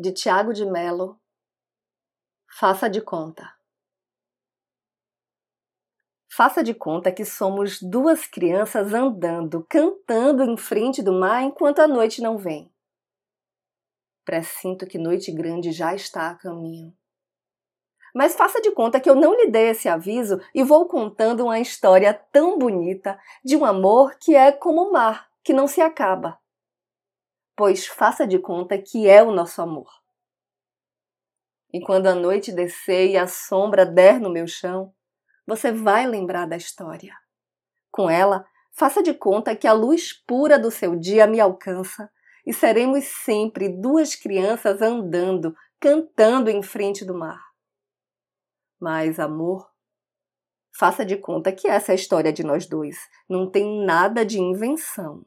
de Tiago de Melo. Faça de conta. Faça de conta que somos duas crianças andando, cantando em frente do mar enquanto a noite não vem. Pressinto que noite grande já está a caminho. Mas faça de conta que eu não lhe dei esse aviso e vou contando uma história tão bonita de um amor que é como o mar, que não se acaba. Pois faça de conta que é o nosso amor. E quando a noite descer e a sombra der no meu chão, você vai lembrar da história. Com ela, faça de conta que a luz pura do seu dia me alcança e seremos sempre duas crianças andando, cantando em frente do mar. Mas, amor, faça de conta que essa é a história de nós dois. Não tem nada de invenção.